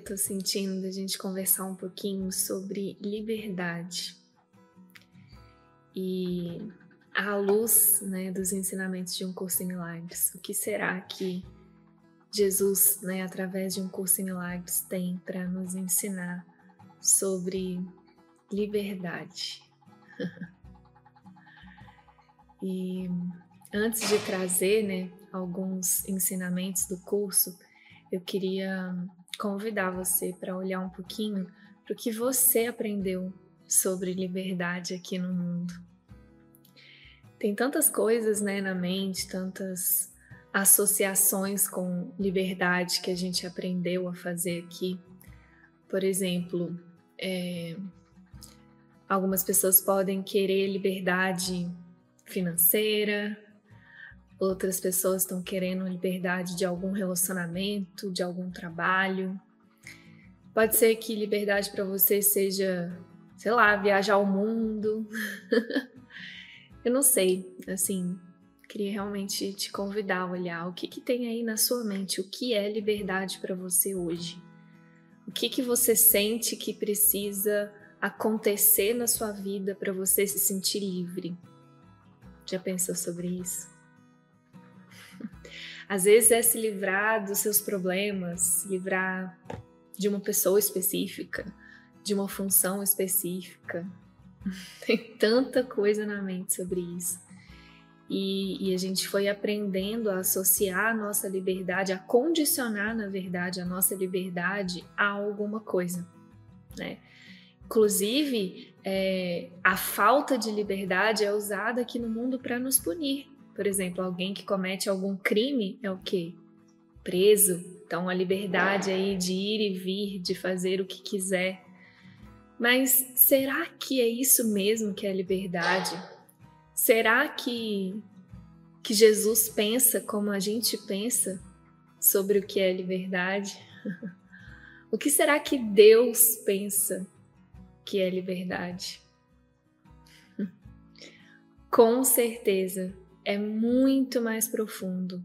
eu tô sentindo da gente conversar um pouquinho sobre liberdade. E à luz né, dos ensinamentos de um curso em milagres, o que será que Jesus, né, através de um curso em milagres, tem para nos ensinar sobre liberdade? e antes de trazer né, alguns ensinamentos do curso, eu queria convidar você para olhar um pouquinho para o que você aprendeu sobre liberdade aqui no mundo. Tem tantas coisas né, na mente, tantas associações com liberdade que a gente aprendeu a fazer aqui. Por exemplo, é, algumas pessoas podem querer liberdade financeira, outras pessoas estão querendo liberdade de algum relacionamento, de algum trabalho. Pode ser que liberdade para você seja, sei lá, viajar ao mundo. Eu não sei, assim, queria realmente te convidar a olhar o que, que tem aí na sua mente, o que é liberdade para você hoje. O que, que você sente que precisa acontecer na sua vida para você se sentir livre? Já pensou sobre isso? Às vezes é se livrar dos seus problemas, se livrar de uma pessoa específica, de uma função específica. Tem tanta coisa na mente sobre isso. E, e, a gente foi aprendendo a associar a nossa liberdade, a condicionar, na verdade, a nossa liberdade a alguma coisa, né? Inclusive, é, a falta de liberdade é usada aqui no mundo para nos punir. Por exemplo, alguém que comete algum crime é o quê? Preso. Então, a liberdade aí de ir e vir, de fazer o que quiser. Mas será que é isso mesmo que é liberdade? Será que, que Jesus pensa como a gente pensa sobre o que é liberdade? o que será que Deus pensa que é liberdade. Com certeza é muito mais profundo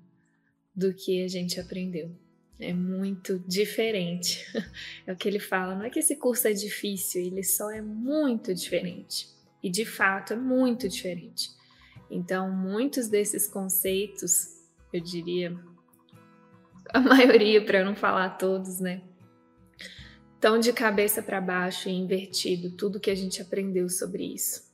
do que a gente aprendeu. É muito diferente. É o que ele fala. Não é que esse curso é difícil, ele só é muito diferente. E de fato é muito diferente. Então, muitos desses conceitos, eu diria, a maioria, para não falar todos, né? tão de cabeça para baixo e invertido tudo que a gente aprendeu sobre isso.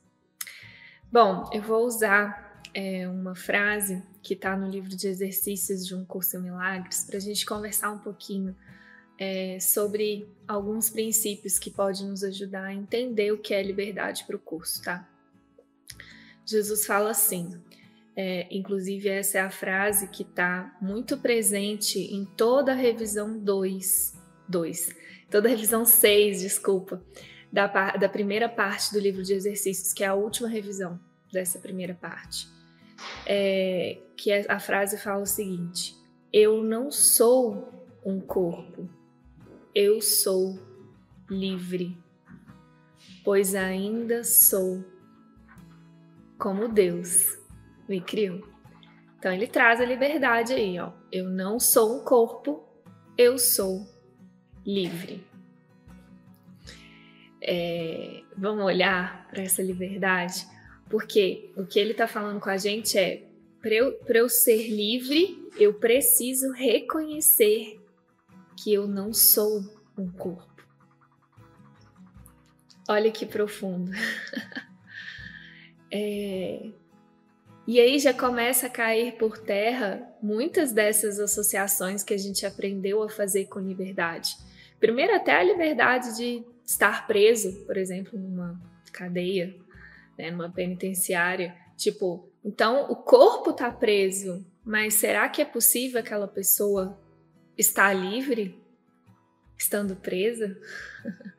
Bom, eu vou usar é, uma frase que está no livro de exercícios de um curso em milagres para a gente conversar um pouquinho é, sobre alguns princípios que podem nos ajudar a entender o que é liberdade para o curso, tá? Jesus fala assim, é, inclusive essa é a frase que está muito presente em toda a revisão 2, 2 toda a revisão 6, desculpa, da, da primeira parte do livro de exercícios, que é a última revisão dessa primeira parte. É, que é, a frase fala o seguinte: Eu não sou um corpo, eu sou livre, pois ainda sou como Deus me criou. Então ele traz a liberdade aí, ó. Eu não sou um corpo, eu sou livre. É, vamos olhar para essa liberdade, porque o que ele está falando com a gente é: para eu, eu ser livre, eu preciso reconhecer que eu não sou um corpo. Olha que profundo. é, e aí já começa a cair por terra muitas dessas associações que a gente aprendeu a fazer com liberdade. Primeiro, até a liberdade de estar preso, por exemplo, numa cadeia, né, numa penitenciária. Tipo, então o corpo está preso, mas será que é possível aquela pessoa estar livre estando presa?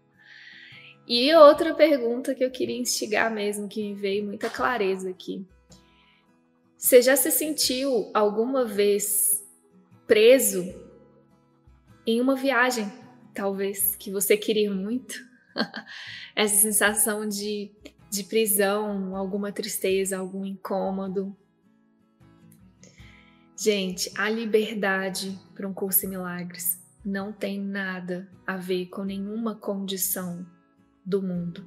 e outra pergunta que eu queria instigar mesmo, que me veio muita clareza aqui. Você já se sentiu alguma vez preso em uma viagem talvez que você queria muito. Essa sensação de, de prisão, alguma tristeza, algum incômodo. Gente, a liberdade para um curso em milagres não tem nada a ver com nenhuma condição do mundo.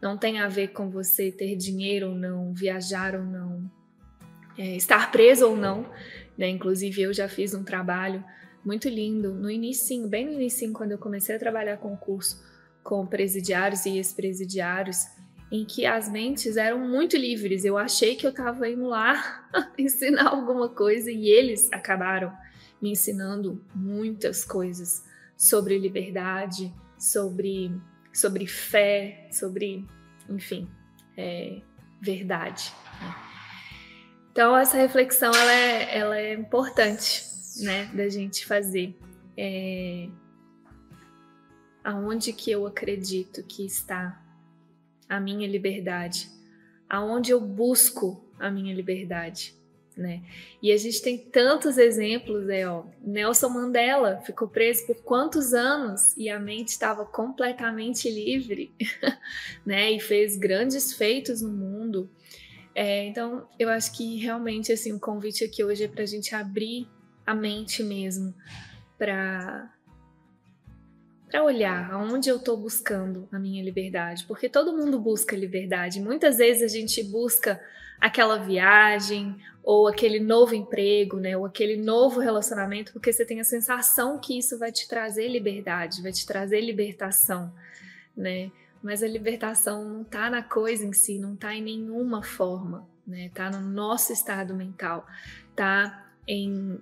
Não tem a ver com você ter dinheiro ou não, viajar ou não, é, estar preso ou não. Né? Inclusive, eu já fiz um trabalho muito lindo no início, bem no início, quando eu comecei a trabalhar com o curso com presidiários e ex-presidiários, em que as mentes eram muito livres. Eu achei que eu estava indo lá ensinar alguma coisa e eles acabaram me ensinando muitas coisas sobre liberdade, sobre, sobre fé, sobre, enfim, é, verdade. Né? Então essa reflexão ela é, ela é importante, né, da gente fazer. É, aonde que eu acredito que está a minha liberdade? Aonde eu busco a minha liberdade? né? E a gente tem tantos exemplos, é, ó. Nelson Mandela ficou preso por quantos anos e a mente estava completamente livre, né? E fez grandes feitos no mundo. É, então, eu acho que realmente assim o convite aqui hoje é para a gente abrir a mente mesmo para para olhar aonde eu estou buscando a minha liberdade, porque todo mundo busca liberdade. Muitas vezes a gente busca aquela viagem ou aquele novo emprego, né, ou aquele novo relacionamento, porque você tem a sensação que isso vai te trazer liberdade, vai te trazer libertação, né? Mas a libertação não está na coisa em si, não está em nenhuma forma, né? Tá no nosso estado mental, tá em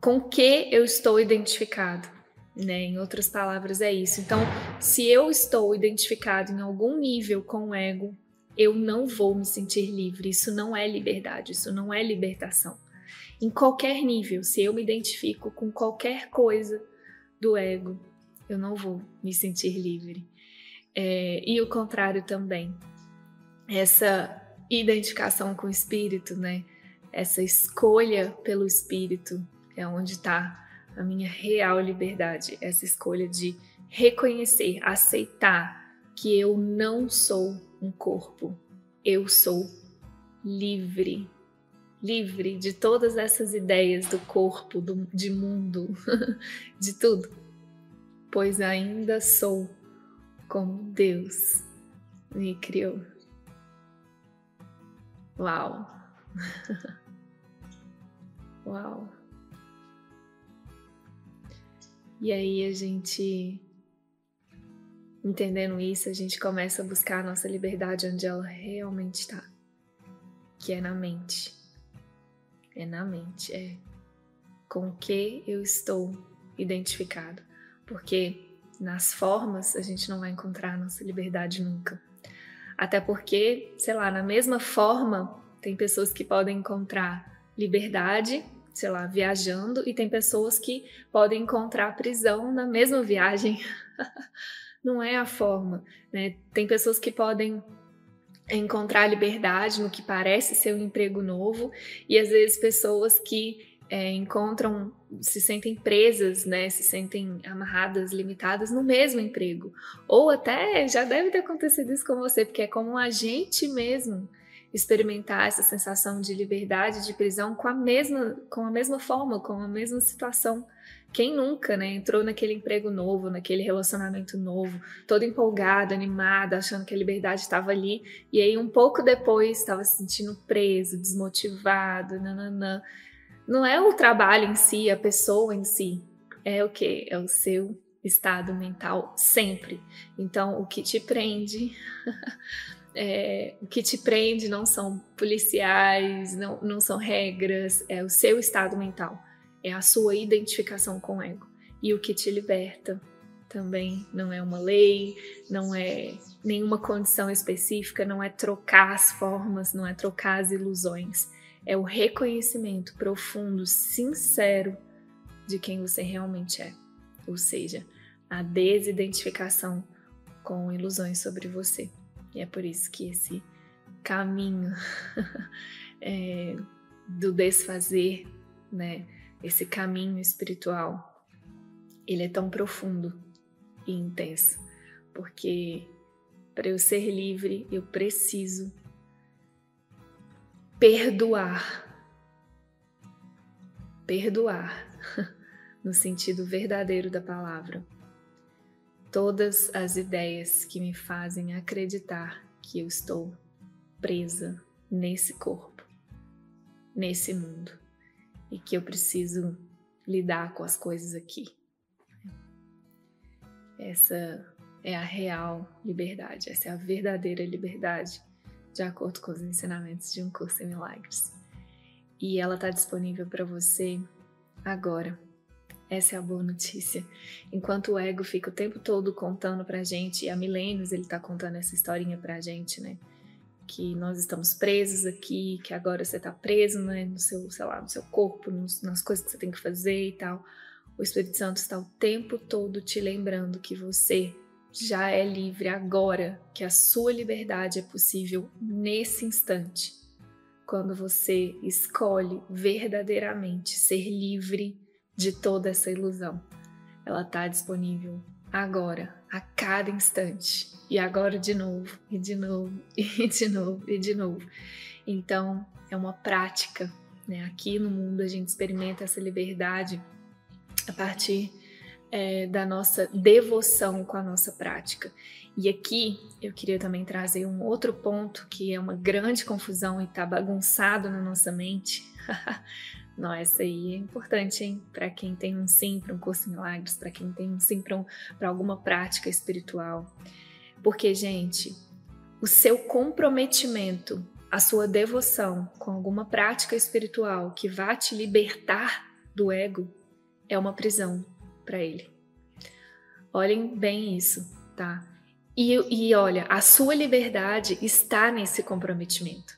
com que eu estou identificado, né? Em outras palavras é isso. Então, se eu estou identificado em algum nível com o ego, eu não vou me sentir livre. Isso não é liberdade, isso não é libertação. Em qualquer nível, se eu me identifico com qualquer coisa do ego, eu não vou me sentir livre. É, e o contrário também. Essa identificação com o espírito, né? Essa escolha pelo espírito é onde está a minha real liberdade. Essa escolha de reconhecer, aceitar que eu não sou um corpo. Eu sou livre, livre de todas essas ideias do corpo, do, de mundo, de tudo, pois ainda sou como Deus me criou. Uau! Uau! E aí a gente Entendendo isso, a gente começa a buscar a nossa liberdade onde ela realmente está, que é na mente. É na mente, é com o que eu estou identificado, porque nas formas a gente não vai encontrar a nossa liberdade nunca. Até porque, sei lá, na mesma forma, tem pessoas que podem encontrar liberdade, sei lá, viajando, e tem pessoas que podem encontrar prisão na mesma viagem. não é a forma. Né? Tem pessoas que podem encontrar liberdade no que parece ser um emprego novo, e às vezes pessoas que é, encontram, se sentem presas, né, se sentem amarradas, limitadas no mesmo emprego. Ou até já deve ter acontecido isso com você, porque é como a gente mesmo experimentar essa sensação de liberdade, de prisão com a mesma, com a mesma forma, com a mesma situação. Quem nunca, né, entrou naquele emprego novo, naquele relacionamento novo, todo empolgado, animado, achando que a liberdade estava ali, e aí um pouco depois estava se sentindo preso, desmotivado, nananã. Não é o trabalho em si, a pessoa em si, é o que? É o seu estado mental sempre. Então, o que te prende, é, o que te prende não são policiais, não, não são regras, é o seu estado mental é a sua identificação com o ego. E o que te liberta também não é uma lei, não é nenhuma condição específica, não é trocar as formas, não é trocar as ilusões. É o reconhecimento profundo, sincero de quem você realmente é. Ou seja, a desidentificação com ilusões sobre você. E é por isso que esse caminho é, do desfazer, né, esse caminho espiritual, ele é tão profundo e intenso, porque para eu ser livre, eu preciso perdoar. Perdoar. no sentido verdadeiro da palavra. Todas as ideias que me fazem acreditar que eu estou presa nesse corpo, nesse mundo, e que eu preciso lidar com as coisas aqui. Essa é a real liberdade, essa é a verdadeira liberdade, de acordo com os ensinamentos de um curso em milagres. E ela está disponível para você agora. Essa é a boa notícia. Enquanto o ego fica o tempo todo contando pra gente, e há milênios ele tá contando essa historinha pra gente, né? Que nós estamos presos aqui, que agora você tá preso, né? No seu, sei lá, no seu corpo, nos, nas coisas que você tem que fazer e tal. O Espírito Santo está o tempo todo te lembrando que você já é livre agora, que a sua liberdade é possível nesse instante, quando você escolhe verdadeiramente ser livre de toda essa ilusão. Ela está disponível agora, a cada instante, e agora de novo, e de novo, e de novo, e de novo. Então, é uma prática, né? Aqui no mundo a gente experimenta essa liberdade a partir é, da nossa devoção com a nossa prática. E aqui eu queria também trazer um outro ponto que é uma grande confusão e está bagunçado na nossa mente. Não, essa aí é importante, hein? Para quem tem um sim para um curso milagres, para quem tem um sim para um, alguma prática espiritual. Porque, gente, o seu comprometimento, a sua devoção com alguma prática espiritual que vá te libertar do ego é uma prisão para ele. Olhem bem isso, tá? E, e olha, a sua liberdade está nesse comprometimento.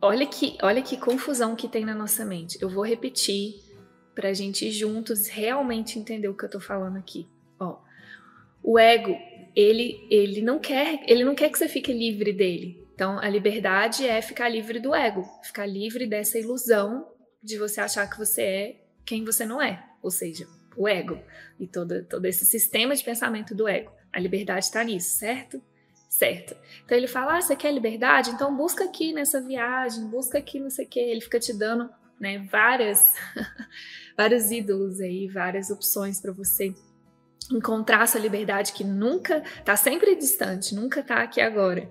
Olha que, olha que confusão que tem na nossa mente. Eu vou repetir para a gente juntos realmente entender o que eu estou falando aqui. Ó, o ego, ele, ele não quer, ele não quer que você fique livre dele. Então, a liberdade é ficar livre do ego, ficar livre dessa ilusão de você achar que você é quem você não é, ou seja, o ego e todo, todo esse sistema de pensamento do ego. A liberdade está nisso, certo? Certo. Então ele fala: ah, você quer liberdade? Então busca aqui nessa viagem, busca aqui não sei o quê. Ele fica te dando né, várias, vários ídolos aí, várias opções para você encontrar essa liberdade que nunca está sempre distante, nunca está aqui agora.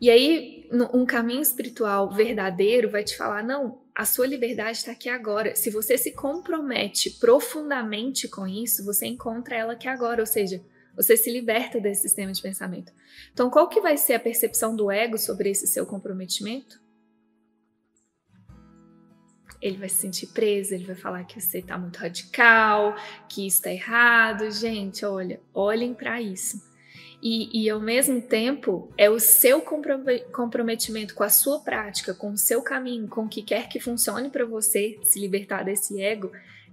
E aí, um caminho espiritual verdadeiro vai te falar: não, a sua liberdade está aqui agora. Se você se compromete profundamente com isso, você encontra ela aqui agora, ou seja, você se liberta desse sistema de pensamento. Então, qual que vai ser a percepção do ego sobre esse seu comprometimento? Ele vai se sentir preso, ele vai falar que você está muito radical, que isso está errado. Gente, olha, olhem para isso. E, e, ao mesmo tempo é o seu comprometimento com a sua prática, com o seu caminho, com o que quer que funcione para você se libertar desse ego,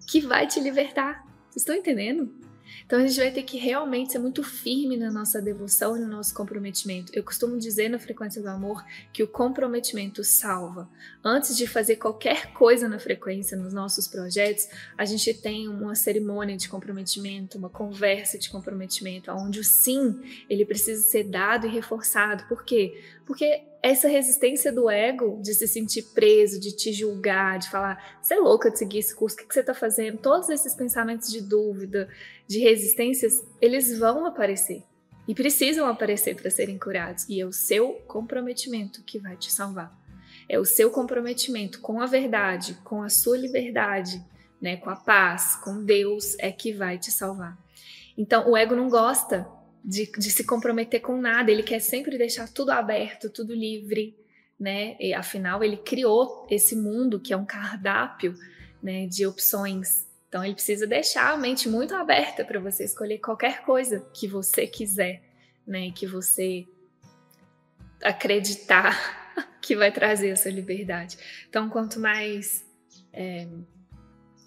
que vai te libertar. Vocês estão entendendo? Então a gente vai ter que realmente ser muito firme na nossa devoção e no nosso comprometimento. Eu costumo dizer na frequência do amor que o comprometimento salva. Antes de fazer qualquer coisa na frequência nos nossos projetos, a gente tem uma cerimônia de comprometimento, uma conversa de comprometimento, onde o sim ele precisa ser dado e reforçado. Por quê? Porque essa resistência do ego de se sentir preso, de te julgar, de falar, você é louca de seguir esse curso, o que, você está fazendo? Todos esses pensamentos de dúvida, de resistências, eles vão aparecer e precisam aparecer para serem curados. E é o seu comprometimento que vai te salvar. É o seu comprometimento com a verdade, com a sua liberdade, né, com a paz, com Deus, é que vai te salvar. Então, o ego não gosta de, de se comprometer com nada, ele quer sempre deixar tudo aberto, tudo livre, né? E, afinal, ele criou esse mundo que é um cardápio né, de opções. Então, ele precisa deixar a mente muito aberta para você escolher qualquer coisa que você quiser, né? Que você acreditar que vai trazer essa liberdade. Então, quanto mais é,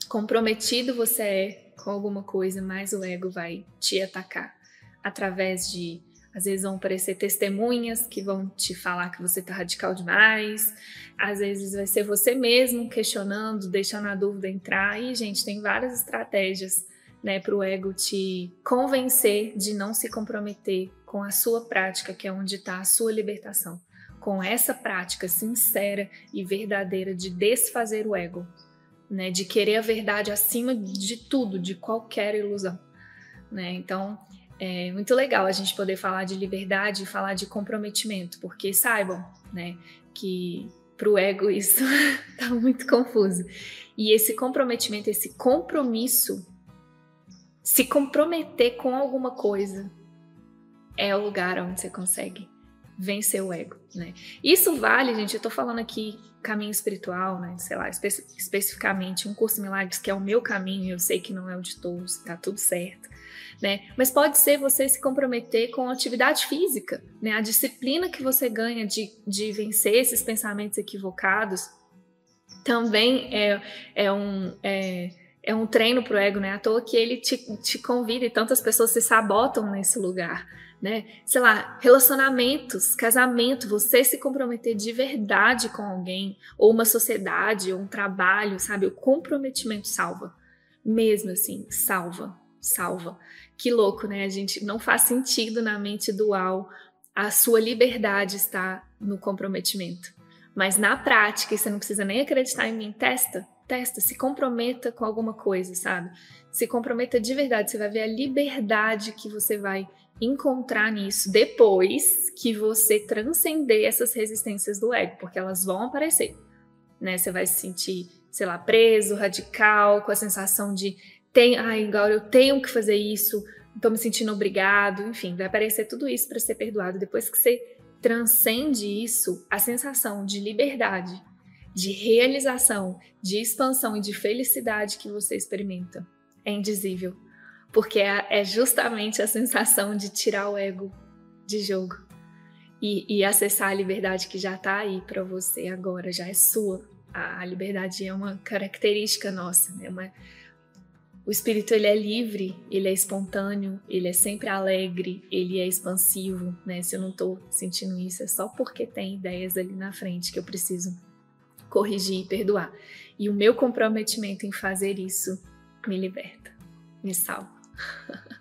comprometido você é com alguma coisa, mais o ego vai te atacar através de às vezes vão aparecer testemunhas que vão te falar que você está radical demais. Às vezes vai ser você mesmo questionando, deixando a dúvida entrar. E, gente, tem várias estratégias né, para o ego te convencer de não se comprometer com a sua prática, que é onde está a sua libertação. Com essa prática sincera e verdadeira de desfazer o ego, né? De querer a verdade acima de tudo, de qualquer ilusão, né? Então, é muito legal a gente poder falar de liberdade e falar de comprometimento, porque saibam, né, que para o ego isso tá muito confuso. E esse comprometimento, esse compromisso, se comprometer com alguma coisa, é o lugar onde você consegue vencer o ego, né? Isso vale, gente, eu tô falando aqui caminho espiritual, né? Sei lá, espe especificamente um curso milagres que é o meu caminho, eu sei que não é o de todos, tá tudo certo né? Mas pode ser você se comprometer com atividade física, né? A disciplina que você ganha de, de vencer esses pensamentos equivocados também é, é um. É, é um treino para o ego, né? À toa que ele te, te convida e tantas pessoas se sabotam nesse lugar, né? Sei lá, relacionamentos, casamento, você se comprometer de verdade com alguém, ou uma sociedade, ou um trabalho, sabe? O comprometimento salva. Mesmo assim, salva, salva. Que louco, né? A gente não faz sentido na mente dual a sua liberdade estar no comprometimento. Mas na prática, você não precisa nem acreditar em mim, testa, testa, se comprometa com alguma coisa, sabe? Se comprometa de verdade, você vai ver a liberdade que você vai encontrar nisso depois que você transcender essas resistências do ego, porque elas vão aparecer, né? Você vai se sentir, sei lá, preso, radical, com a sensação de tem, ai, agora eu tenho que fazer isso, estou me sentindo obrigado, enfim, vai aparecer tudo isso para ser perdoado. Depois que você transcende isso, a sensação de liberdade, de realização, de expansão e de felicidade que você experimenta é indizível, porque é, é justamente a sensação de tirar o ego de jogo e, e acessar a liberdade que já está aí para você agora, já é sua. A, a liberdade é uma característica nossa, né? Uma, o espírito ele é livre, ele é espontâneo, ele é sempre alegre, ele é expansivo, né? Se eu não estou sentindo isso, é só porque tem ideias ali na frente que eu preciso corrigir e perdoar. E o meu comprometimento em fazer isso me liberta, me salva.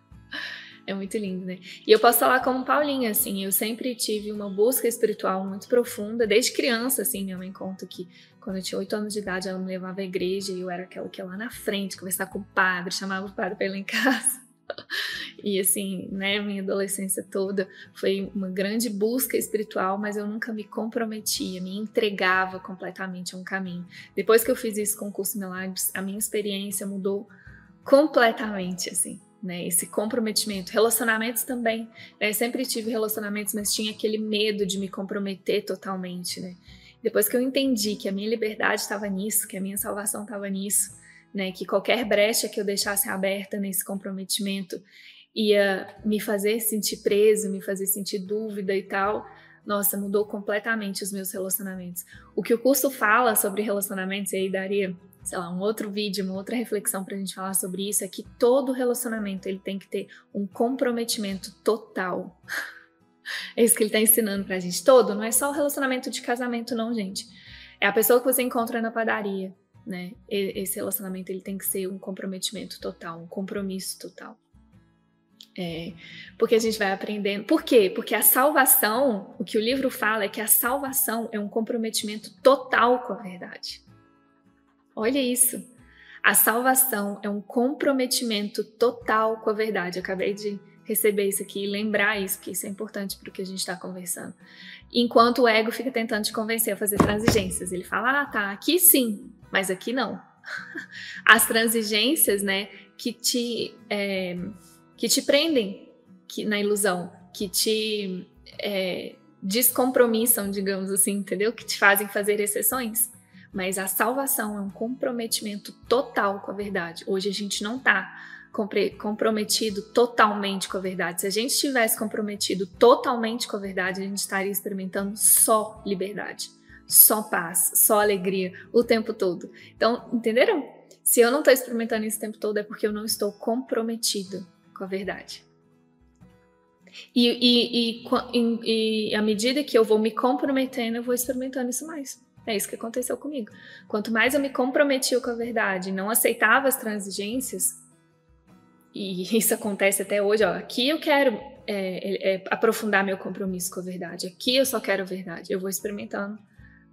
é muito lindo, né? E eu posso falar como Paulinha, assim, eu sempre tive uma busca espiritual muito profunda, desde criança, assim, minha mãe conta que quando eu tinha oito anos de idade, ela me levava à igreja e eu era aquela que ia lá na frente conversar com o padre, chamava o padre para ir lá em casa. E assim, né, minha adolescência toda foi uma grande busca espiritual, mas eu nunca me comprometia, me entregava completamente a um caminho. Depois que eu fiz isso com o curso Milagres, a minha experiência mudou completamente, assim, né? Esse comprometimento, relacionamentos também. Né? Sempre tive relacionamentos, mas tinha aquele medo de me comprometer totalmente, né? Depois que eu entendi que a minha liberdade estava nisso, que a minha salvação estava nisso, né, que qualquer brecha que eu deixasse aberta nesse comprometimento ia me fazer sentir preso, me fazer sentir dúvida e tal, nossa, mudou completamente os meus relacionamentos. O que o curso fala sobre relacionamentos, e aí daria, sei lá, um outro vídeo, uma outra reflexão para a gente falar sobre isso, é que todo relacionamento ele tem que ter um comprometimento total. É isso que ele está ensinando para a gente todo. Não é só o relacionamento de casamento, não, gente. É a pessoa que você encontra na padaria, né? Esse relacionamento ele tem que ser um comprometimento total, um compromisso total. É, porque a gente vai aprendendo. Por quê? Porque a salvação, o que o livro fala é que a salvação é um comprometimento total com a verdade. Olha isso. A salvação é um comprometimento total com a verdade. Eu acabei de receber isso aqui e lembrar isso, porque isso é importante para o que a gente está conversando. Enquanto o ego fica tentando te convencer a fazer transigências, ele fala: ah, tá, aqui sim, mas aqui não. As transigências, né, que te, é, que te prendem que, na ilusão, que te é, descompromissam, digamos assim, entendeu? Que te fazem fazer exceções. Mas a salvação é um comprometimento total com a verdade. Hoje a gente não está comprometido totalmente com a verdade. Se a gente estivesse comprometido totalmente com a verdade, a gente estaria experimentando só liberdade, só paz, só alegria o tempo todo. Então, entenderam? Se eu não estou experimentando isso o tempo todo, é porque eu não estou comprometido com a verdade. E, e, e, e, à medida que eu vou me comprometendo, eu vou experimentando isso mais. É isso que aconteceu comigo. Quanto mais eu me comprometia com a verdade, não aceitava as transigências, e isso acontece até hoje, ó, aqui eu quero é, é, aprofundar meu compromisso com a verdade, aqui eu só quero a verdade, eu vou experimentando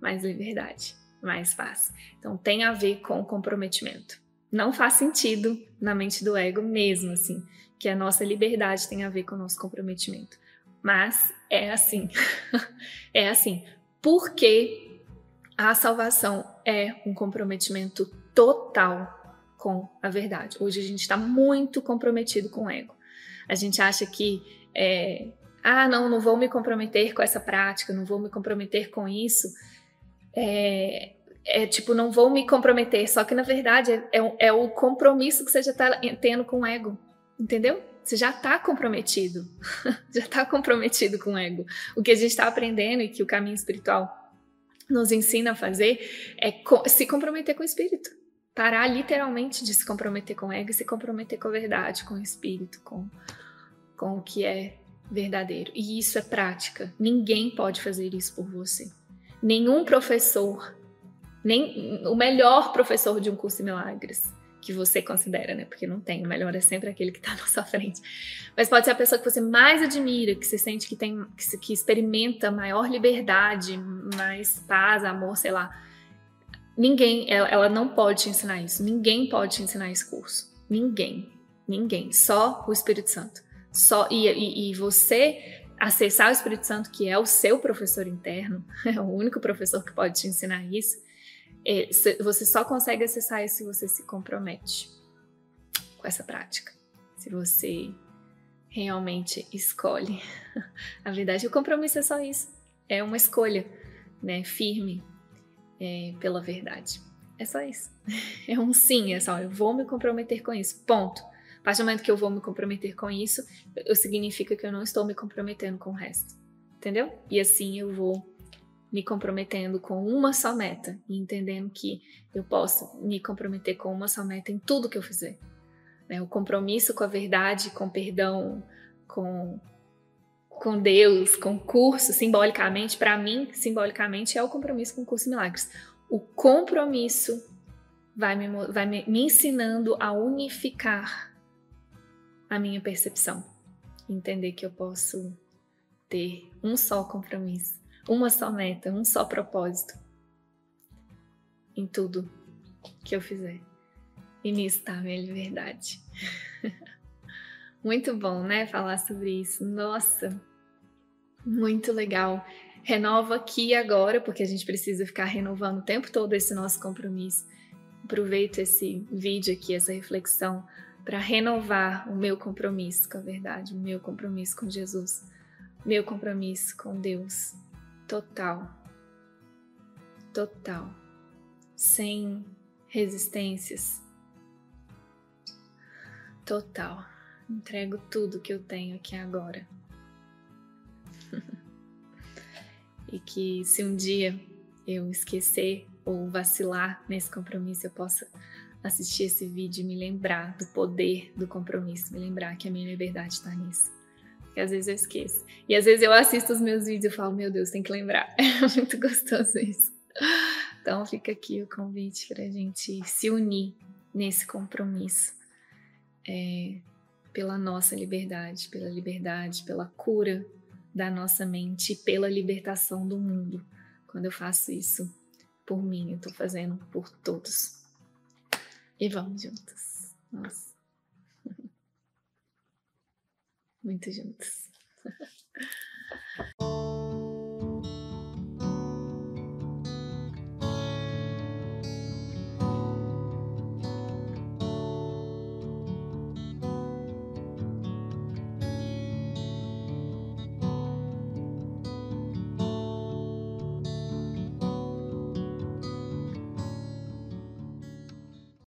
mais liberdade, mais fácil. Então tem a ver com comprometimento. Não faz sentido na mente do ego mesmo, assim, que a nossa liberdade tem a ver com o nosso comprometimento. Mas é assim. é assim. Porque a salvação é um comprometimento total com a verdade. Hoje a gente está muito comprometido com o ego. A gente acha que é, ah, não, não vou me comprometer com essa prática, não vou me comprometer com isso. É, é tipo, não vou me comprometer. Só que na verdade é, é, é o compromisso que você já está tendo com o ego, entendeu? Você já está comprometido, já está comprometido com o ego. O que a gente está aprendendo e que o caminho espiritual nos ensina a fazer é se comprometer com o espírito. Parar literalmente de se comprometer com o ego e se comprometer com a verdade, com o espírito, com, com o que é verdadeiro. E isso é prática. Ninguém pode fazer isso por você. Nenhum professor, nem o melhor professor de um curso de milagres que você considera, né? Porque não tem, o melhor é sempre aquele que está na sua frente. Mas pode ser a pessoa que você mais admira, que você sente que tem, que, que experimenta maior liberdade, mais paz, amor, sei lá. Ninguém, ela, ela não pode te ensinar isso. Ninguém pode te ensinar esse curso. Ninguém, ninguém. Só o Espírito Santo. Só e, e, e você acessar o Espírito Santo, que é o seu professor interno, é o único professor que pode te ensinar isso é, você só consegue acessar isso se você se compromete com essa prática. Se você realmente escolhe. A verdade, o compromisso é só isso. É uma escolha, né, firme é, pela verdade. É só isso. É um sim, é só eu vou me comprometer com isso. Ponto. A partir do momento que eu vou me comprometer com isso, significa que eu não estou me comprometendo com o resto. Entendeu? E assim eu vou me comprometendo com uma só meta e entendendo que eu posso me comprometer com uma só meta em tudo que eu fizer. Né? O compromisso com a verdade, com perdão, com, com Deus, com curso, simbolicamente, para mim, simbolicamente, é o compromisso com o curso Milagres. O compromisso vai me, vai me, me ensinando a unificar a minha percepção. Entender que eu posso ter um só compromisso uma só meta, um só propósito em tudo que eu fizer. E nisso está a minha liberdade. muito bom, né? Falar sobre isso. Nossa, muito legal. Renova aqui e agora, porque a gente precisa ficar renovando o tempo todo esse nosso compromisso. Aproveito esse vídeo aqui, essa reflexão, para renovar o meu compromisso com a verdade, o meu compromisso com Jesus, meu compromisso com Deus, total, total, sem resistências, total. Entrego tudo que eu tenho aqui agora. e que se um dia eu esquecer ou vacilar nesse compromisso, eu possa assistir esse vídeo e me lembrar do poder do compromisso, me lembrar que a minha liberdade está nisso que às vezes eu esqueço. E às vezes eu assisto os meus vídeos e falo, meu Deus, tem que lembrar. É muito gostoso isso. Então fica aqui o convite para a gente se unir nesse compromisso é, pela nossa liberdade, pela liberdade, pela cura da nossa mente pela libertação do mundo. Quando eu faço isso por mim, eu estou fazendo por todos. E vamos juntos. Nossa muito juntos.